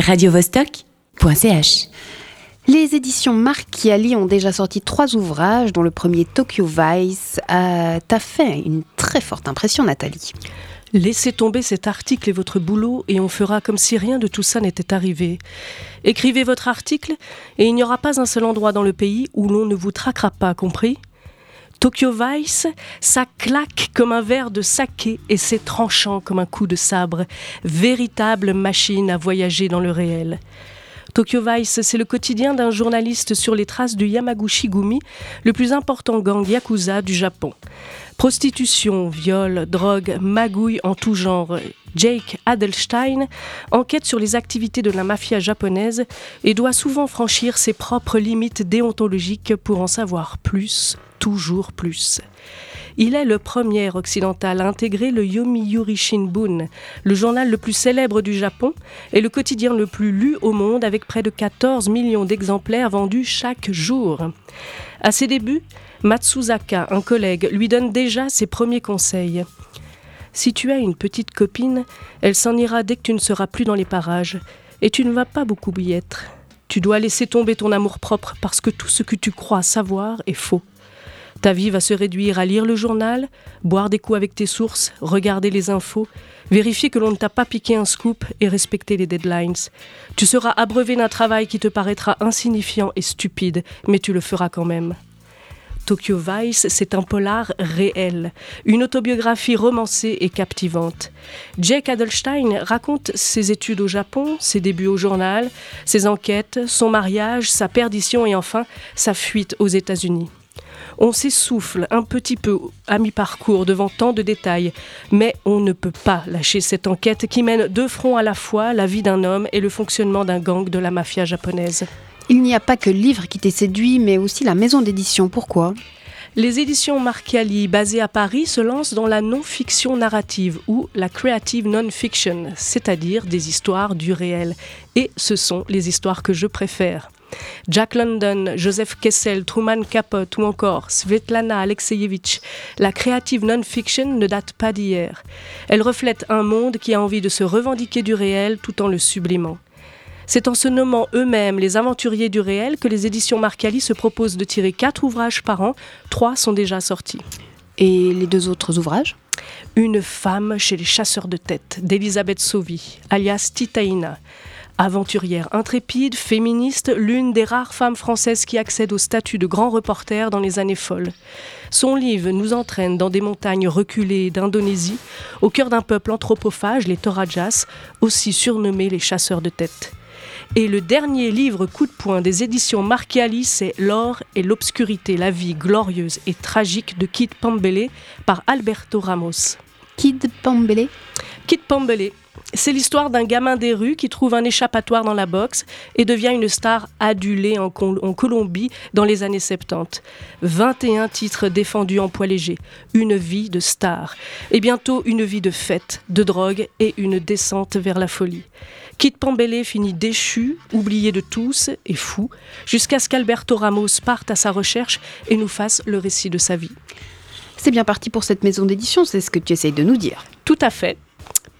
radiovostok.ch Les éditions Marchiali ont déjà sorti trois ouvrages, dont le premier Tokyo Vice a t'a fait une très forte impression, Nathalie. Laissez tomber cet article et votre boulot et on fera comme si rien de tout ça n'était arrivé. Écrivez votre article et il n'y aura pas un seul endroit dans le pays où l'on ne vous traquera pas, compris? Tokyo Vice, ça claque comme un verre de saké et c'est tranchant comme un coup de sabre. Véritable machine à voyager dans le réel. Tokyo Vice, c'est le quotidien d'un journaliste sur les traces du Yamaguchi-gumi, le plus important gang yakuza du Japon. Prostitution, viol, drogue, magouille en tout genre. Jake Adelstein enquête sur les activités de la mafia japonaise et doit souvent franchir ses propres limites déontologiques pour en savoir plus, toujours plus. Il est le premier occidental à intégrer le Yomiuri Shimbun, le journal le plus célèbre du Japon et le quotidien le plus lu au monde avec près de 14 millions d'exemplaires vendus chaque jour. À ses débuts, Matsuzaka, un collègue, lui donne déjà ses premiers conseils. Si tu as une petite copine, elle s'en ira dès que tu ne seras plus dans les parages, et tu ne vas pas beaucoup y être. Tu dois laisser tomber ton amour-propre parce que tout ce que tu crois savoir est faux. Ta vie va se réduire à lire le journal, boire des coups avec tes sources, regarder les infos, vérifier que l'on ne t'a pas piqué un scoop et respecter les deadlines. Tu seras abreuvé d'un travail qui te paraîtra insignifiant et stupide, mais tu le feras quand même. Tokyo Vice, c'est un polar réel, une autobiographie romancée et captivante. Jake Adelstein raconte ses études au Japon, ses débuts au journal, ses enquêtes, son mariage, sa perdition et enfin sa fuite aux États-Unis. On s'essouffle un petit peu à mi-parcours devant tant de détails, mais on ne peut pas lâcher cette enquête qui mène deux fronts à la fois la vie d'un homme et le fonctionnement d'un gang de la mafia japonaise. Il n'y a pas que le livre qui t'ait séduit, mais aussi la maison d'édition. Pourquoi? Les éditions Marchiali, basées à Paris, se lancent dans la non-fiction narrative ou la creative non-fiction, c'est-à-dire des histoires du réel. Et ce sont les histoires que je préfère. Jack London, Joseph Kessel, Truman Capote ou encore Svetlana Alexeyevich, la creative non-fiction ne date pas d'hier. Elle reflète un monde qui a envie de se revendiquer du réel tout en le sublimant. C'est en se nommant eux-mêmes les aventuriers du réel que les éditions Marcali se proposent de tirer quatre ouvrages par an. Trois sont déjà sortis. Et les deux autres ouvrages? Une femme chez les chasseurs de tête d'Elisabeth Sauvy, alias Titaïna. Aventurière intrépide, féministe, l'une des rares femmes françaises qui accèdent au statut de grand reporter dans les années folles. Son livre nous entraîne dans des montagnes reculées d'Indonésie, au cœur d'un peuple anthropophage, les Torajas, aussi surnommés les chasseurs de tête. Et le dernier livre coup de poing des éditions Marchiali, c'est L'or et l'obscurité, la vie glorieuse et tragique de Kid Pambele par Alberto Ramos. Kid Pambele Kid Pambele, c'est l'histoire d'un gamin des rues qui trouve un échappatoire dans la boxe et devient une star adulée en, Colombie dans les années 70. 21 titres défendus en poids léger, une vie de star et bientôt une vie de fête, de drogue et une descente vers la folie. Kit Pambele finit déchu, oublié de tous et fou, jusqu'à ce qu'Alberto Ramos parte à sa recherche et nous fasse le récit de sa vie. C'est bien parti pour cette maison d'édition, c'est ce que tu essayes de nous dire. Tout à fait.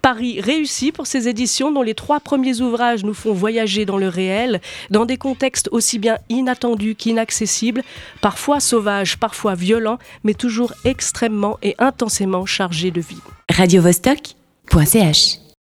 Paris réussi pour ces éditions dont les trois premiers ouvrages nous font voyager dans le réel, dans des contextes aussi bien inattendus qu'inaccessibles, parfois sauvages, parfois violents, mais toujours extrêmement et intensément chargés de vie. Radio